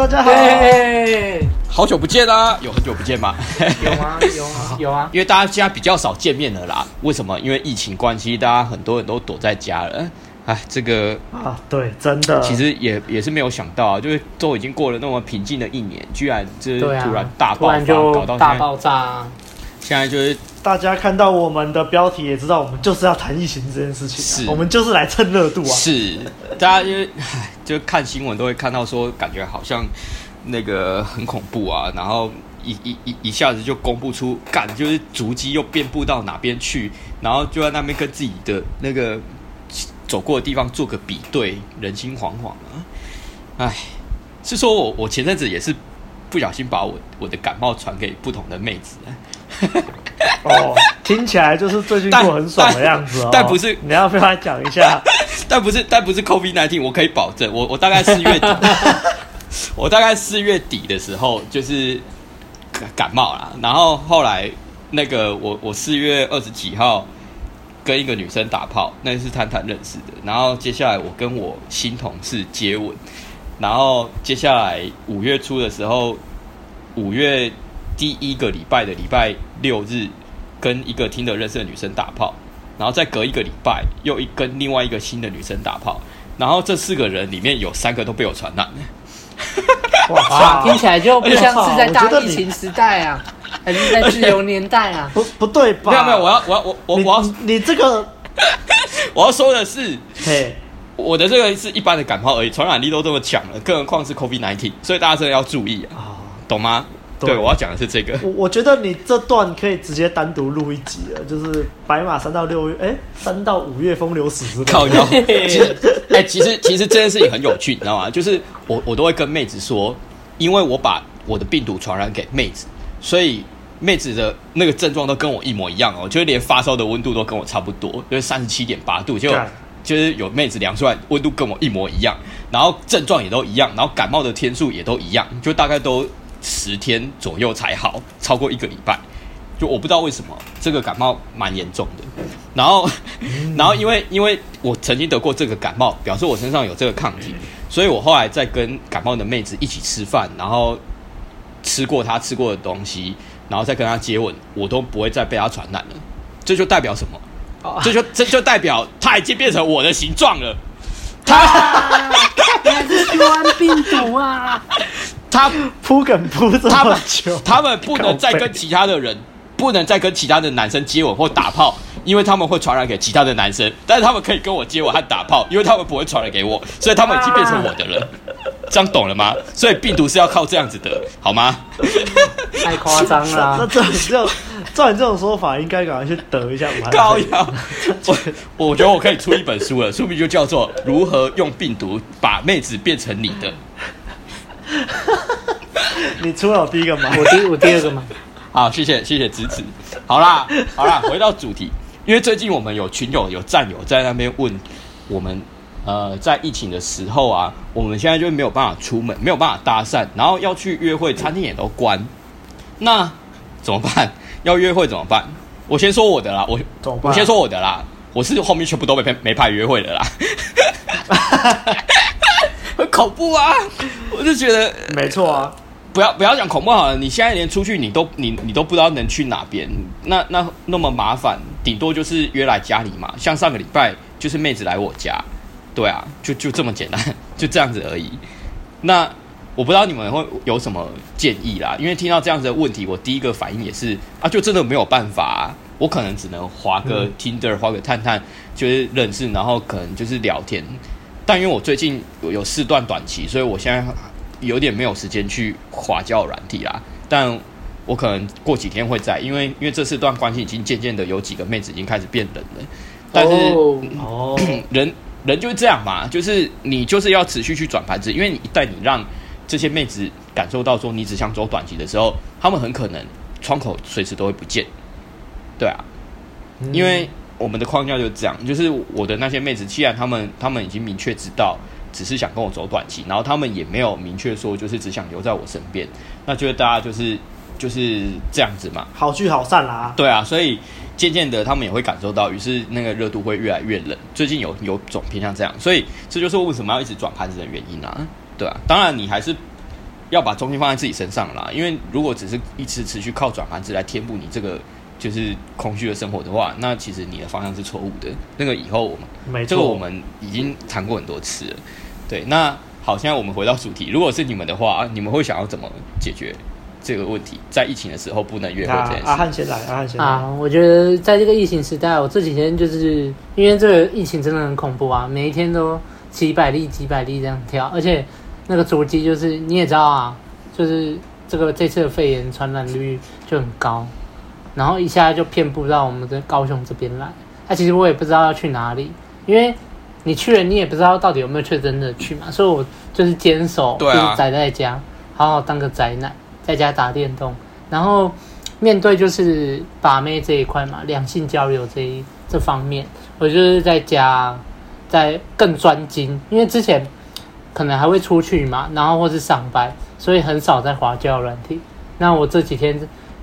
大家好，好久不见啦！有很久不见吗？有啊？有啊，有啊。因为大家现在比较少见面了啦。为什么？因为疫情关系，大家很多人都躲在家了。哎，这个啊，对，真的，其实也也是没有想到啊，就是都已经过了那么平静的一年，居然就是突然大爆发，啊、搞到大爆炸，啊。现在就是大家看到我们的标题，也知道我们就是要谈疫情这件事情，啊，是我们就是来蹭热度啊。是，大家因为 就看新闻都会看到说，感觉好像那个很恐怖啊，然后一一一一下子就公布出，感就是足迹又遍布到哪边去，然后就在那边跟自己的那个走过的地方做个比对，人心惶惶啊。哎，是说我我前阵子也是不小心把我我的感冒传给不同的妹子。哦，听起来就是最近过很爽的样子哦。但，但不是，你要不要讲一下？但不是，但不是 COVID-19，我可以保证，我我大概四月底，我大概四月底的时候就是感冒啦。然后后来那个我我四月二十几号跟一个女生打炮，那是探探认识的。然后接下来我跟我新同事接吻。然后接下来五月初的时候，五月。第一个礼拜的礼拜六日，跟一个听得认识的女生打炮，然后再隔一个礼拜又一跟另外一个新的女生打炮，然后这四个人里面有三个都被我传染了。哇，听起来就不像是在大疫情时代啊，还是在自由年代啊？不不对吧？没有没有，我要我要我我我要你，这个 我要说的是，嘿，我的这个是一般的感冒而已，传染力都这么强了，更何况是 COVID-19，所以大家真的要注意啊，懂吗？对，我要讲的是这个。我我觉得你这段可以直接单独录一集了，就是白马三到六月，哎，三到五月风流史之类。靠腰。其实，哎，其实其实这件事情很有趣，你知道吗？就是我我都会跟妹子说，因为我把我的病毒传染给妹子，所以妹子的那个症状都跟我一模一样哦，就是连发烧的温度都跟我差不多，就是三十七点八度，就就是有妹子量出来温度跟我一模一样，然后症状也都一样，然后感冒的天数也都一样，就大概都。十天左右才好，超过一个礼拜，就我不知道为什么这个感冒蛮严重的。然后，然后因为因为我曾经得过这个感冒，表示我身上有这个抗体，所以我后来在跟感冒的妹子一起吃饭，然后吃过她吃过的东西，然后再跟她接吻，我都不会再被她传染了。这就代表什么？这就这就代表她已经变成我的形状了。他还是新冠病毒啊！他铺梗铺这么久，他们不能再跟其他的人，不能再跟其他的男生接吻或打炮，因为他们会传染给其他的男生。但是他们可以跟我接吻和打炮，因为他们不会传染给我，所以他们已经变成我的了。这样懂了吗？所以病毒是要靠这样子的，好吗？太夸张了！那 这这照你这种说法，应该赶快去得一下武汉高阳。我我觉得我可以出一本书了，书名就叫做《如何用病毒把妹子变成你的》。你出了我第一个吗？我第我第二个吗？好，谢谢谢谢支持。好啦好啦，回到主题，因为最近我们有群友有战友在那边问我们，呃，在疫情的时候啊，我们现在就没有办法出门，没有办法搭讪，然后要去约会，餐厅也都关，那怎么办？要约会怎么办？我先说我的啦，我我先说我的啦，我是后面全部都没没派约会的啦。很恐怖啊！我就觉得没错啊，不要不要讲恐怖好了。你现在连出去你都你你都不知道能去哪边，那那那么麻烦，顶多就是约来家里嘛。像上个礼拜就是妹子来我家，对啊，就就这么简单，就这样子而已。那我不知道你们会有什么建议啦，因为听到这样子的问题，我第一个反应也是啊，就真的没有办法啊，我可能只能滑个 Tinder，滑个探探，就是认识，然后可能就是聊天。但因为我最近有有四段短期，所以我现在有点没有时间去滑交软体啦。但我可能过几天会在，因为因为这四段关系已经渐渐的有几个妹子已经开始变冷了。但是哦，人人就是这样嘛，就是你就是要持续去转盘子，因为你一旦你让这些妹子感受到说你只想走短期的时候，他们很可能窗口随时都会不见。对啊，因为。我们的框架就是这样，就是我的那些妹子，既然他们他们已经明确知道，只是想跟我走短期，然后他们也没有明确说就是只想留在我身边，那觉得大家就是就是这样子嘛，好聚好散啦。对啊，所以渐渐的他们也会感受到，于是那个热度会越来越冷。最近有有种偏向这样，所以这就是为什么要一直转盘子的原因啊。对啊，当然你还是要把重心放在自己身上啦。因为如果只是一直持续靠转盘子来填补你这个就是空虚的生活的话，那其实你的方向是错误的。那个以后我们，没错，这个我们已经谈过很多次了。对，那好，现在我们回到主题，如果是你们的话，你们会想要怎么解决？这个问题在疫情的时候不能约会这件事。阿汉先来，阿汉先来。啊，我觉得在这个疫情时代，我这几天就是因为这个疫情真的很恐怖啊，每一天都几百例、几百例这样跳，而且那个足迹就是你也知道啊，就是这个这次的肺炎传染率就很高，然后一下就遍布到我们的高雄这边来。那、啊、其实我也不知道要去哪里，因为你去了，你也不知道到底有没有确诊的去嘛，所以我就是坚守，就是宅在家，好好当个宅男。在家打电动，然后面对就是把妹这一块嘛，两性交流这一这方面，我就是在家在更专精，因为之前可能还会出去嘛，然后或是上班，所以很少在滑交友软体。那我这几天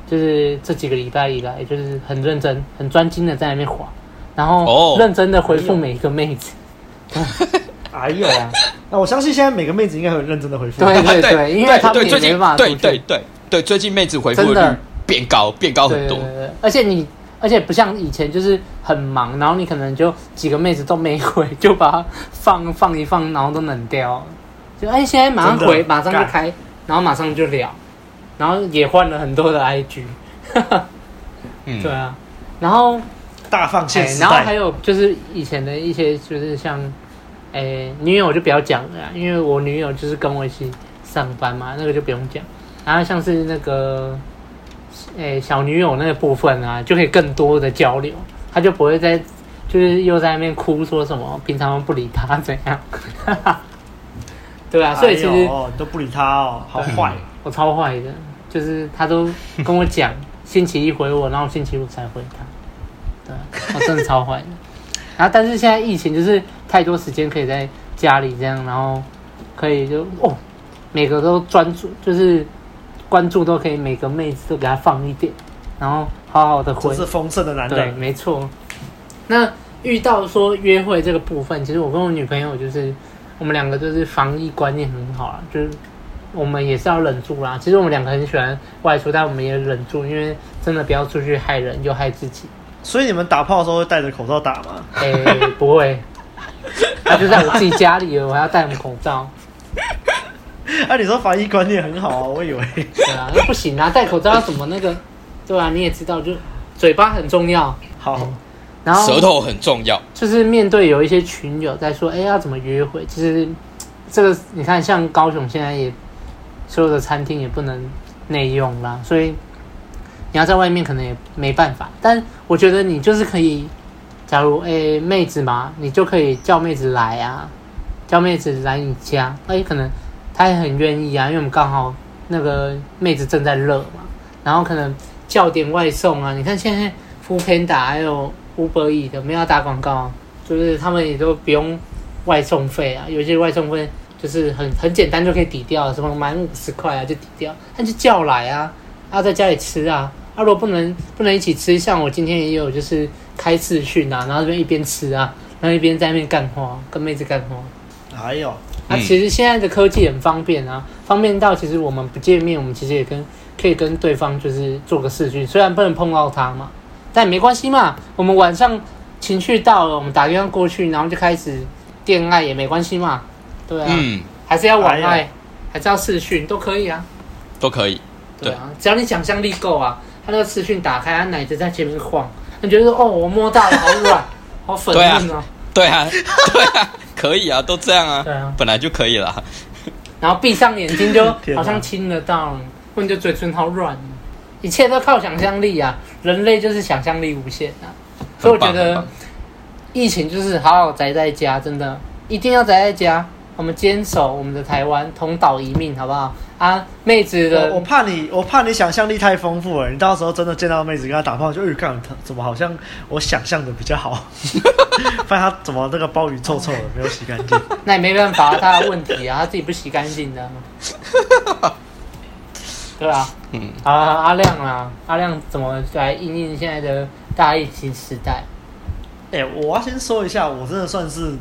就是这几个礼拜以来，就是很认真、很专精的在那边滑，然后认真的回复每一个妹子。哎呦啊！那我相信现在每个妹子应该很认真的回复。对对对，因为他们也没办法。对对对对，最近妹子回复率变高，变高很多。而且你，而且不像以前就是很忙，然后你可能就几个妹子都没回，就把它放放一放，然后都冷掉。就哎，现在马上回，马上就开，然后马上就聊，然后也换了很多的 IG。嗯，对啊，然后大放线，然后还有就是以前的一些，就是像。哎、欸，女友就不要讲了，因为我女友就是跟我一起上班嘛，那个就不用讲。然后像是那个，哎、欸，小女友那个部分啊，就可以更多的交流，她就不会再就是又在那边哭说什么平常不理她怎样。对啊，所以其实、都不理她哦，好坏，我超坏的，就是他都跟我讲星期一回我，然后星期五才回他。对，我真的超坏的。然后，但是现在疫情就是太多时间可以在家里这样，然后可以就哦，每个都专注，就是关注都可以，每个妹子都给他放一点，然后好好的回。这是丰盛的男人。对，没错。那遇到说约会这个部分，其实我跟我女朋友就是我们两个就是防疫观念很好啊，就是我们也是要忍住啦。其实我们两个很喜欢外出，但我们也忍住，因为真的不要出去害人又害自己。所以你们打炮的时候会戴着口罩打吗？哎、欸，不会，他、啊、就在我自己家里了，我还要戴什么口罩？哎、啊，你说防疫观念很好啊，我以为。对啊，那不行啊，戴口罩要怎么那个？对啊，你也知道，就嘴巴很重要。好，欸、然后舌头很重要。就是面对有一些群友在说，哎、欸，要怎么约会？其实这个你看，像高雄现在也所有的餐厅也不能内用啦，所以。你要在外面可能也没办法，但我觉得你就是可以，假如诶、妹子嘛，你就可以叫妹子来啊，叫妹子来你家，哎，可能她也很愿意啊，因为我们刚好那个妹子正在热嘛，然后可能叫点外送啊，你看现在 Foodpanda 还有 Uber Eats 的没有打广告，就是他们也都不用外送费啊，有些外送费就是很很简单就可以抵掉，什么满五十块啊就抵掉，那就叫来啊。要、啊、在家里吃啊！啊，如果不能不能一起吃，像我今天也有，就是开视讯啊，然后这边一边吃啊，然后一边在那边干花，跟妹子干花。哎呦啊，其实现在的科技很方便啊，方便到其实我们不见面，我们其实也跟可以跟对方就是做个视讯，虽然不能碰到他嘛，但没关系嘛。我们晚上情绪到了，我们打电话过去，然后就开始恋爱也没关系嘛。对啊，嗯、还是要晚爱，还是要视讯都可以啊，都可以。对啊，只要你想象力够啊，他那个视讯打开，他奶子在前面晃，你觉得说哦，我摸到了，好软，好粉嫩哦。对啊，对啊，可以啊，都这样啊，对啊，本来就可以了。然后闭上眼睛就 好像亲得到，或者嘴唇好软，一切都靠想象力啊，人类就是想象力无限啊。所以我觉得疫情就是好好宅在家，真的一定要宅在家。我们坚守我们的台湾，同岛一命，好不好？啊，妹子的，我怕你，我怕你想象力太丰富了，你到时候真的见到妹子跟她打炮，就预感她怎么好像我想象的比较好，发现她怎么那个鲍鱼臭臭的，没有洗干净。那也没办法，他的问题啊，她自己不洗干净的。对啊，嗯，啊，阿亮啊，阿亮怎么来应应现在的大疫情时代？哎、欸，我要先说一下，我真的算是。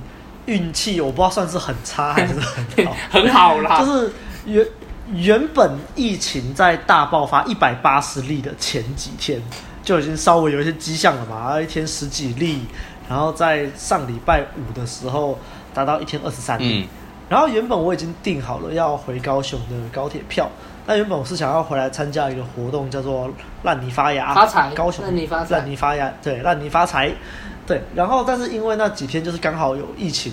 运气我不知道算是很差还是很好，很好啦。就是原原本疫情在大爆发一百八十例的前几天就已经稍微有一些迹象了嘛，一天十几例，然后在上礼拜五的时候达到一天二十三例。嗯。然后原本我已经订好了要回高雄的高铁票，那原本我是想要回来参加一个活动，叫做“烂泥发芽”，发财，高雄烂泥发财，烂泥发芽，对，烂泥发财，对。然后但是因为那几天就是刚好有疫情，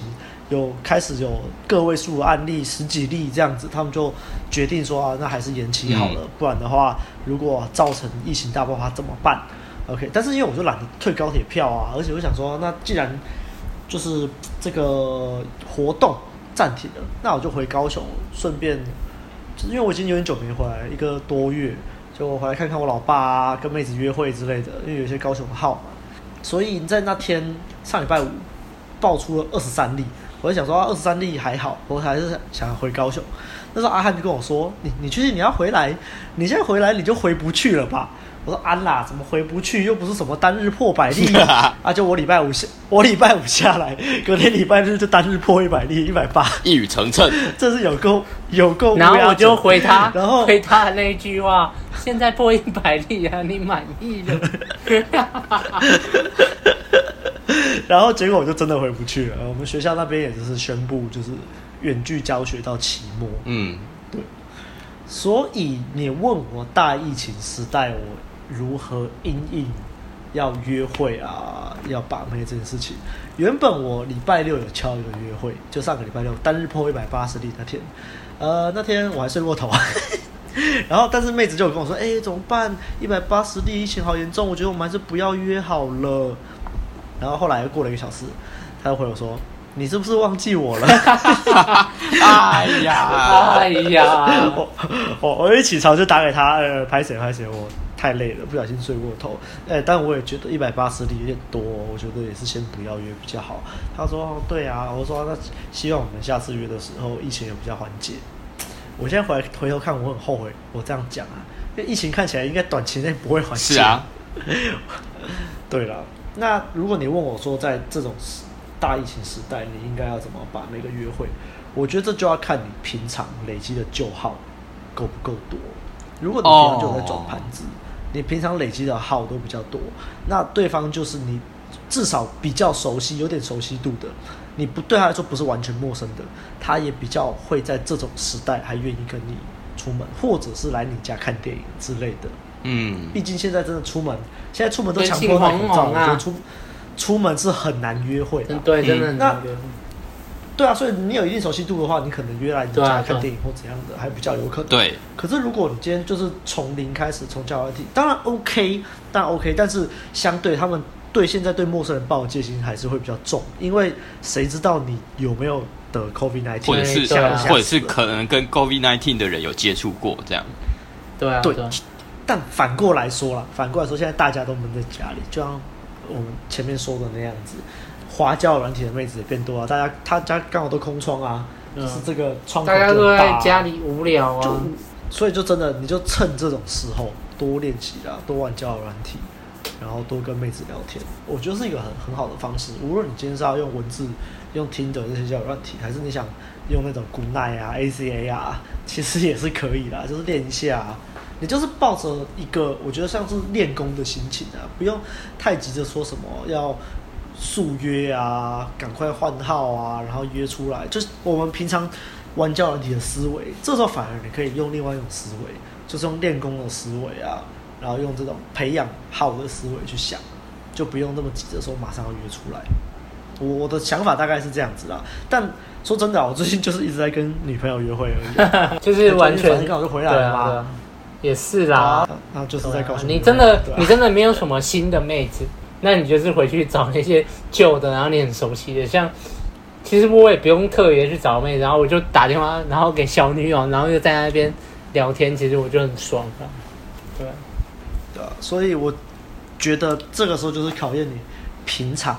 有开始有个位数案例，十几例这样子，他们就决定说啊，那还是延期好了，嗯、不然的话，如果造成疫情大爆发怎么办？OK，但是因为我就懒得退高铁票啊，而且我想说，那既然就是这个活动。暂停了，那我就回高雄，顺便，就是因为我已经有点久没回来，一个多月，就我回来看看我老爸啊，跟妹子约会之类的，因为有些高雄的号嘛，所以在那天上礼拜五爆出了二十三例，我就想说二十三例还好，我还是想回高雄。那时候阿汉就跟我说：“你你确定你要回来？你现在回来你就回不去了吧？”我说安啦，怎么回不去？又不是什么单日破百例 啊！就我礼拜五下，我礼拜五下来，隔天礼拜日就单日破一百例，一百八，一语成谶。这是有够有够。然后我就回他，然后回他的那一句话：现在破一百例啊，你满意了？然后结果我就真的回不去了。我们学校那边也就是宣布，就是远距教学到期末。嗯，对。所以你问我大疫情时代我。如何因应要约会啊，要把妹这件事情。原本我礼拜六有敲一个约会，就上个礼拜六单日破一百八十例那天，呃，那天我还睡过头，然后但是妹子就有跟我说，哎、欸，怎么办？一百八十例疫情好严重，我觉得我们还是不要约好了。然后后来又过了一个小时，她又回我说，你是不是忘记我了？哎呀，哎呀，我我我一起床就打给他，呃，拍谁拍谁我。太累了，不小心睡过头。哎、欸，但我也觉得一百八十里有点多，我觉得也是先不要约比较好。他说：“对啊。”我说：“那希望我们下次约的时候疫情有比较缓解。”我现在回来回头看，我很后悔我这样讲啊，因为疫情看起来应该短期内不会缓解。是啊。对了，那如果你问我说，在这种大疫情时代，你应该要怎么把那个约会？我觉得这就要看你平常累积的旧号够不够多。如果你平常就在转盘子。Oh. 你平常累积的号都比较多，那对方就是你至少比较熟悉、有点熟悉度的，你不对他来说不是完全陌生的，他也比较会在这种时代还愿意跟你出门，或者是来你家看电影之类的。嗯，毕竟现在真的出门，现在出门都强迫戴口罩，我觉得出出门是很难约会的。对，真的很难约会。对啊，所以你有一定熟悉度的话，你可能约来你家看电影或怎样的，还比较有可能。对。可是如果你今天就是从零开始，从交友软体，当然 OK，当然 OK，但是相对他们对现在对陌生人抱的戒心还是会比较重，因为谁知道你有没有得 COVID nineteen，或者是或者是可能跟 COVID-19 的人有接触过这样。对啊。对。但反过来说啦，反过来说，现在大家都闷在家里，就像我们前面说的那样子。花椒软体的妹子也变多啊，大家他家刚好都空窗啊，嗯、就是这个窗口就大，大家都在家里无聊啊，所以就真的你就趁这种时候多练习啊，多玩交友软体，然后多跟妹子聊天，我觉得是一个很很好的方式。无论你今天是要用文字、用听的这些交友软体，还是你想用那种 Goodnight 啊、ACA 啊，其实也是可以啦，就是练一下、啊。你就是抱着一个我觉得像是练功的心情啊，不用太急着说什么要。速约啊，赶快换号啊，然后约出来，就是我们平常玩教人体的思维。这时候反而你可以用另外一种思维，就是用练功的思维啊，然后用这种培养好的思维去想，就不用那么急着说马上要约出来。我的想法大概是这样子啦。但说真的啊，我最近就是一直在跟女朋友约会而已，就是完全刚 好就回来了嘛。也是啦，然后就是在告诉你真的，你真的没有什么新的妹子。那你就是回去找那些旧的，然后你很熟悉的，像其实我也不用特别去找妹，然后我就打电话，然后给小女友，然后又在那边聊天，其实我就很爽的，对，对，所以我觉得这个时候就是考验你平常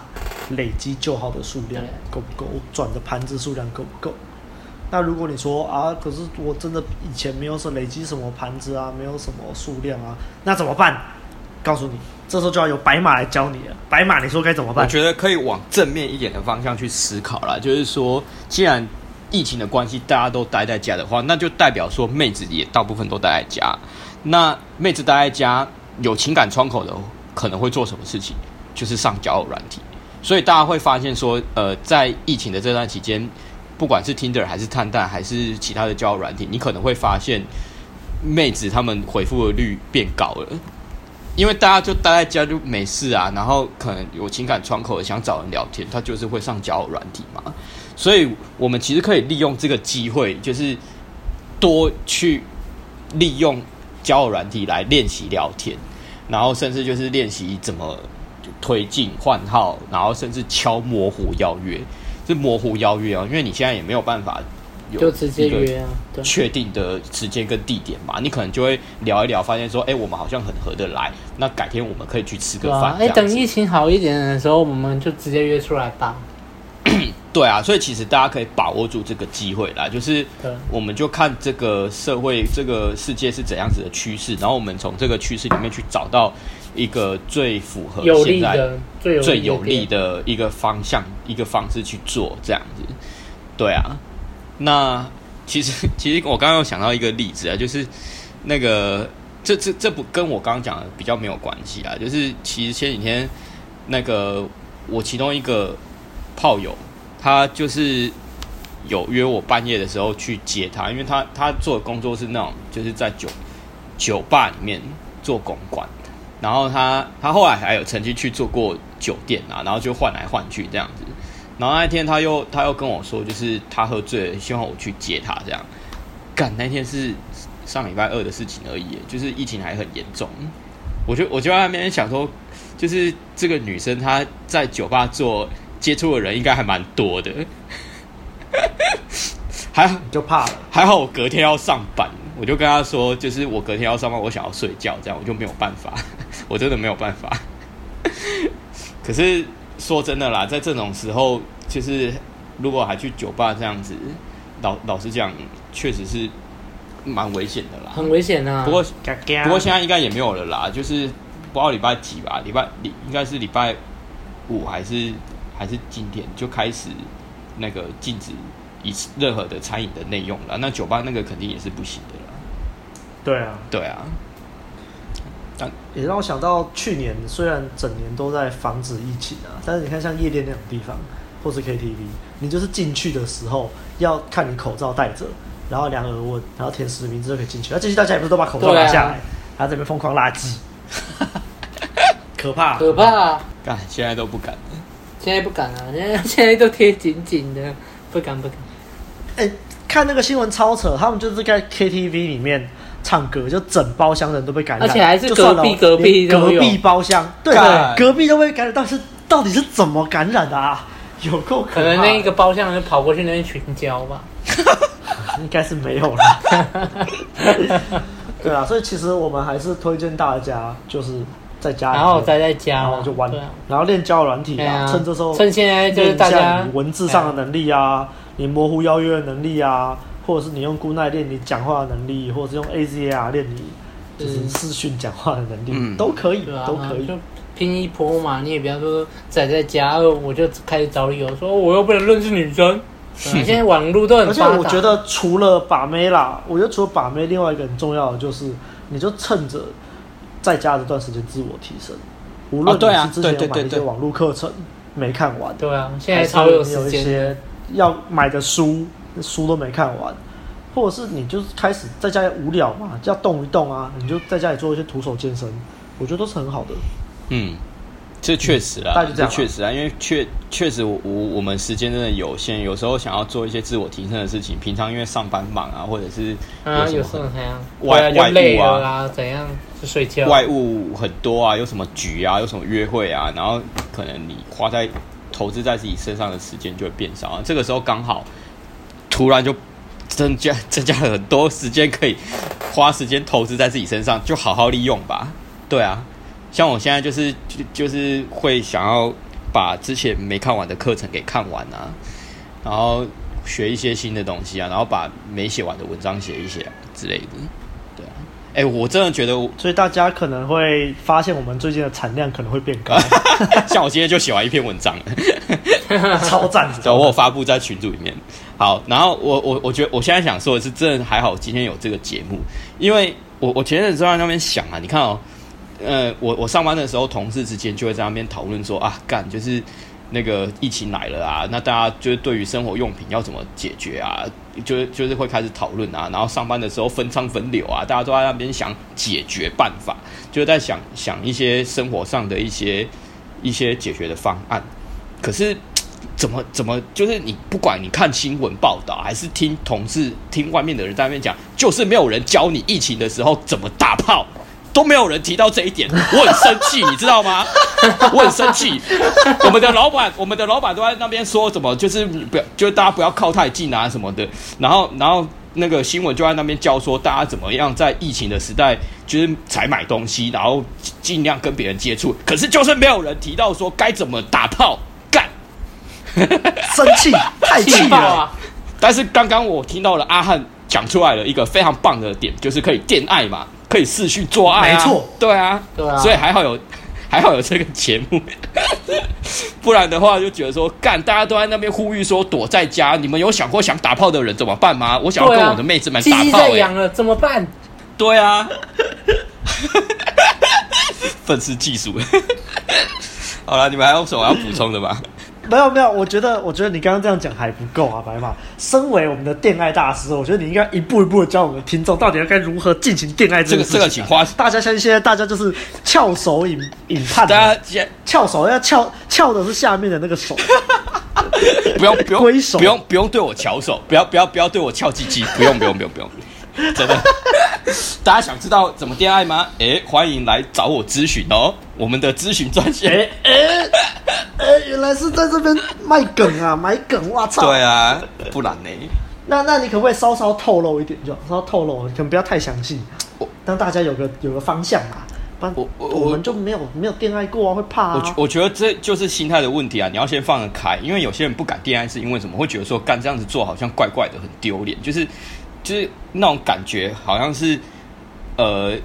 累积旧号的数量够不够，转的盘子数量够不够。那如果你说啊，可是我真的以前没有什么累积什么盘子啊，没有什么数量啊，那怎么办？告诉你。这时候就要由白马来教你了。白马，你说该怎么办？我觉得可以往正面一点的方向去思考啦。就是说，既然疫情的关系，大家都待在家的话，那就代表说妹子也大部分都待在家。那妹子待在家有情感窗口的，可能会做什么事情？就是上交友软体。所以大家会发现说，呃，在疫情的这段期间，不管是 Tinder 还是探探还是其他的交友软体，你可能会发现妹子他们回复的率变高了。因为大家就待在家就没事啊，然后可能有情感窗口想找人聊天，他就是会上交友软体嘛。所以我们其实可以利用这个机会，就是多去利用交友软体来练习聊天，然后甚至就是练习怎么推进换号，然后甚至敲模糊邀约，是模糊邀约啊，因为你现在也没有办法。就直接约啊，确定的时间跟地点嘛，你可能就会聊一聊，发现说，哎、欸，我们好像很合得来，那改天我们可以去吃个饭。哎、啊欸，等疫情好一点的时候，我们就直接约出来吧。对啊，所以其实大家可以把握住这个机会啦，就是我们就看这个社会、这个世界是怎样子的趋势，然后我们从这个趋势里面去找到一个最符合现在最有利的一个方向、一个方式去做这样子。对啊。那其实，其实我刚刚有想到一个例子啊，就是那个这这这不跟我刚刚讲的比较没有关系啊，就是其实前几天那个我其中一个炮友，他就是有约我半夜的时候去接他，因为他他做的工作是那种就是在酒酒吧里面做公关，然后他他后来还有曾经去做过酒店啊，然后就换来换去这样子。然后那天他又他又跟我说，就是他喝醉了，希望我去接他这样。干，那天是上礼拜二的事情而已，就是疫情还很严重。我就我就在那边想说，就是这个女生她在酒吧做接触的人应该还蛮多的。还好就怕了，还好我隔天要上班，我就跟他说，就是我隔天要上班，我想要睡觉，这样我就没有办法，我真的没有办法。可是。说真的啦，在这种时候，就是如果还去酒吧这样子，老老实讲，确实是蛮危险的啦，很危险啊。不过不过现在应该也没有了啦，就是不知道礼拜几吧，礼拜礼应该是礼拜五还是还是今天就开始那个禁止一次任何的餐饮的内用了。那酒吧那个肯定也是不行的啦。对啊，对啊。但也让我想到去年，虽然整年都在防止疫情啊，但是你看像夜店那种地方，或是 KTV，你就是进去的时候要看你口罩戴着，然后量耳温，然后填实名制就可以进去。那进去大家也不是都把口罩拿下来，还在这边疯狂垃圾，可怕可怕！啊干，现在都不敢了，现在不敢啊，现在现在都贴紧紧的，不敢不敢。哎、欸，看那个新闻超扯，他们就是在 KTV 里面。唱歌就整包厢人都被感染，而且还是隔壁隔壁隔壁包厢，对，隔壁都被感染，但是到底是怎么感染的啊？有够可，能那一个包厢人就跑过去那边群交吧，应该是没有了。对啊，所以其实我们还是推荐大家就是在家里，然后待在家，然后就玩，然后练交友软体啊，趁这时候趁现在就是大家文字上的能力啊，你模糊邀约的能力啊。或者是你用 Good Night 练你讲话的能力，或者是用 AZR 练你就是视讯讲话的能力，嗯、都可以，啊、都可以。就拼一波嘛，你也不要说宅在家，我就开始找理由说我又不能认识女生。你现在网络都很发达。而且我觉得除了把妹啦，我觉得除了把妹，另外一个很重要的就是，你就趁着在家这段时间自我提升。无论你是之前有买一些网络课程没看完，对啊，现在超有时间，要买的书。书都没看完，或者是你就是开始在家里无聊嘛，就要动一动啊，你就在家里做一些徒手健身，我觉得都是很好的。嗯，这确实啊，这确实啊，因为确确实我我我们时间真的有限，有时候想要做一些自我提升的事情，平常因为上班忙啊，或者是啊有时候怎样外外务啊，啊怎样就睡觉，外物很多啊，有什么局啊，有什么约会啊，然后可能你花在投资在自己身上的时间就会变少啊，这个时候刚好。突然就增加增加了很多时间，可以花时间投资在自己身上，就好好利用吧。对啊，像我现在就是就就是会想要把之前没看完的课程给看完啊，然后学一些新的东西啊，然后把没写完的文章写一写之类的。对啊，哎，我真的觉得，所以大家可能会发现我们最近的产量可能会变高。像我今天就写完一篇文章，超赞，对，我有发布在群组里面。好，然后我我我觉得我现在想说的是，真的还好，今天有这个节目，因为我我前阵子在那边想啊，你看哦，呃，我我上班的时候，同事之间就会在那边讨论说啊，干就是。那个疫情来了啊，那大家就是对于生活用品要怎么解决啊，就就是会开始讨论啊，然后上班的时候分仓分流啊，大家都在那边想解决办法，就在想想一些生活上的一些一些解决的方案。可是怎么怎么就是你不管你看新闻报道，还是听同事听外面的人在那边讲，就是没有人教你疫情的时候怎么打炮。都没有人提到这一点，我很生气，你知道吗？我很生气。我们的老板，我们的老板都在那边说什么，就是不要，就是大家不要靠太近啊什么的。然后，然后那个新闻就在那边教说，大家怎么样在疫情的时代，就是才买东西，然后尽量跟别人接触。可是就是没有人提到说该怎么打炮干，生气，太气了啊！但是刚刚我听到了阿汉讲出来了一个非常棒的点，就是可以电爱嘛。可以视讯做爱啊，没错，对啊，对啊，所以还好有，还好有这个节目，不然的话就觉得说，干，大家都在那边呼吁说躲在家，你们有想过想打炮的人怎么办吗？我想要跟我的妹子们打炮，欸，鸡鸡在痒了怎么办？对啊，愤世嫉俗。好了，你们还有什么要补充的吗？没有没有，我觉得我觉得你刚刚这样讲还不够啊，白马。身为我们的电爱大师，我觉得你应该一步一步的教我们的听众，到底要该如何进行电爱这个事情，啊。这个这个请花，大家相信现在大家就是翘手引引判，大家翘手要翘翘的是下面的那个手，不用不用不用不用对我翘手，不要不要不要对我翘鸡鸡，不用不用不用。不用真的，大家想知道怎么恋爱吗？哎，欢迎来找我咨询哦，我们的咨询专线。哎哎哎，原来是在这边卖梗啊，买梗！我操！对啊，不然呢？那那你可不可以稍稍透露一点就，就稍稍透露，可能不要太详细，让大家有个有个方向嘛。不然我我，我们就没有没有恋爱过啊，会怕啊。我我觉得这就是心态的问题啊，你要先放得开，因为有些人不敢恋爱是因为什么？会觉得说干这样子做好像怪怪的，很丢脸，就是。就是那种感觉，好像是，呃，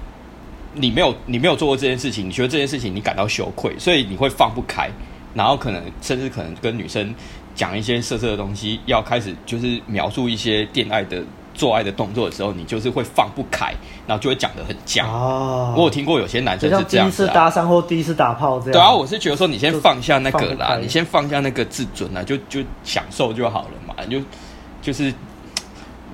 你没有你没有做过这件事情，你觉得这件事情你感到羞愧，所以你会放不开，然后可能甚至可能跟女生讲一些色色的东西，要开始就是描述一些恋爱的做爱的动作的时候，你就是会放不开，然后就会讲的很僵。哦，我有听过有些男生是这样子，啊，第一次搭讪或第一次打炮这样。对啊，我是觉得说你先放下那个啦，你先放下那个自尊啊，就就享受就好了嘛，就就是。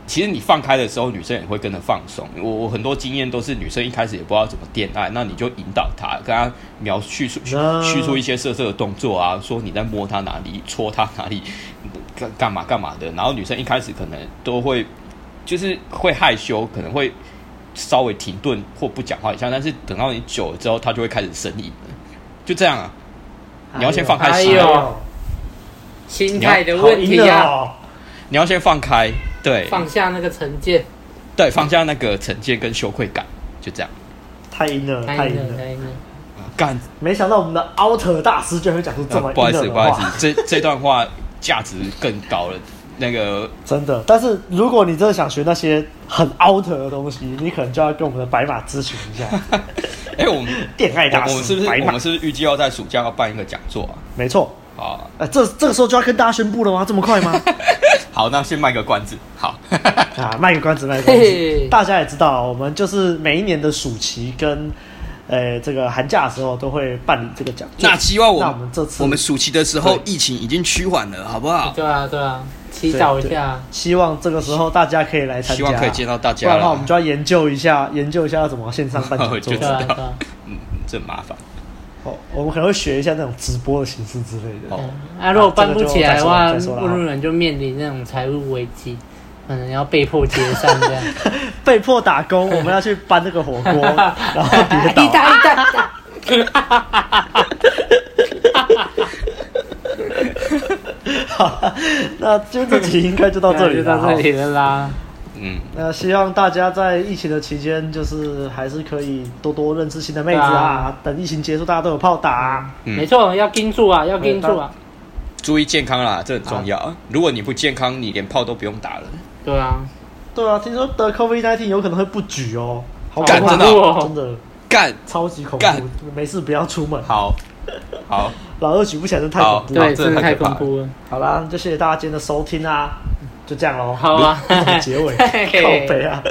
其实你放开的时候，女生也会跟着放松。我我很多经验都是女生一开始也不知道怎么恋爱，那你就引导她，跟她描叙述叙述一些色色的动作啊，说你在摸她哪里，戳她哪里，干干嘛干嘛的。然后女生一开始可能都会就是会害羞，可能会稍微停顿或不讲话一下，但是等到你久了之后，她就会开始呻吟。就这样啊，你要先放开心，心态的问题啊，你要先放开。对，放下那个成见，对，放下那个成见跟羞愧感，就这样。太阴了，太阴了，太阴了！干，没想到我们的 outer 大师居然会讲出这么、呃、不好意思，不好意思，这这段话价值更高了。那个真的，但是如果你真的想学那些很奥特的东西，你可能就要跟我们的白马咨询一下。哎、欸，我们 电爱大师，我们是不是我们是不是预计要在暑假要办一个讲座啊？没错。啊，呃，这这个时候就要跟大家宣布了吗？这么快吗？好，那先卖个关子。好 啊，卖个关子，卖个关子。大家也知道，我们就是每一年的暑期跟呃这个寒假的时候都会办理这个讲座。那希望我们，我们这次我们暑期的时候疫情已经趋缓了，好不好？对啊，对啊，祈祷一下，希望这个时候大家可以来参加，希望可以见到大家。不然的话，我们就要研究一下，研究一下要怎么线上办讲座。就知道，嗯，这麻烦。我们可能会学一下那种直播的形式之类的。哦，啊，如果搬不起来的话，路人就面临那种财务危机，可能要被迫解散这样。被迫打工，我们要去搬那个火锅，然后跌倒。好，那今天这集应该就到这里了，就到这里了啦。嗯，那希望大家在疫情的期间，就是还是可以多多认识新的妹子啊。啊等疫情结束，大家都有炮打，啊。嗯，没错，要盯住啊，要盯住啊。注意健康啦，这很重要。啊，如果你不健康，你连炮都不用打了。对啊，对啊，听说得 COVID-19 有可能会不举哦。好干可怕真的哦真的干，超级恐干怖，没事不要出门。好，好，老二举不起来，真的太恐怖了。对，真的太恐怖了。好啦，就谢谢大家今天的收听啊，就这样喽。好啊，怎 么结尾靠北啊！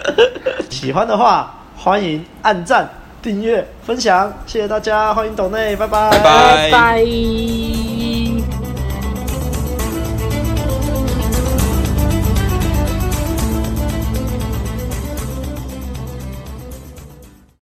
喜欢的话，欢迎按赞、订阅、分享，谢谢大家，欢迎董内，拜拜，拜拜拜拜。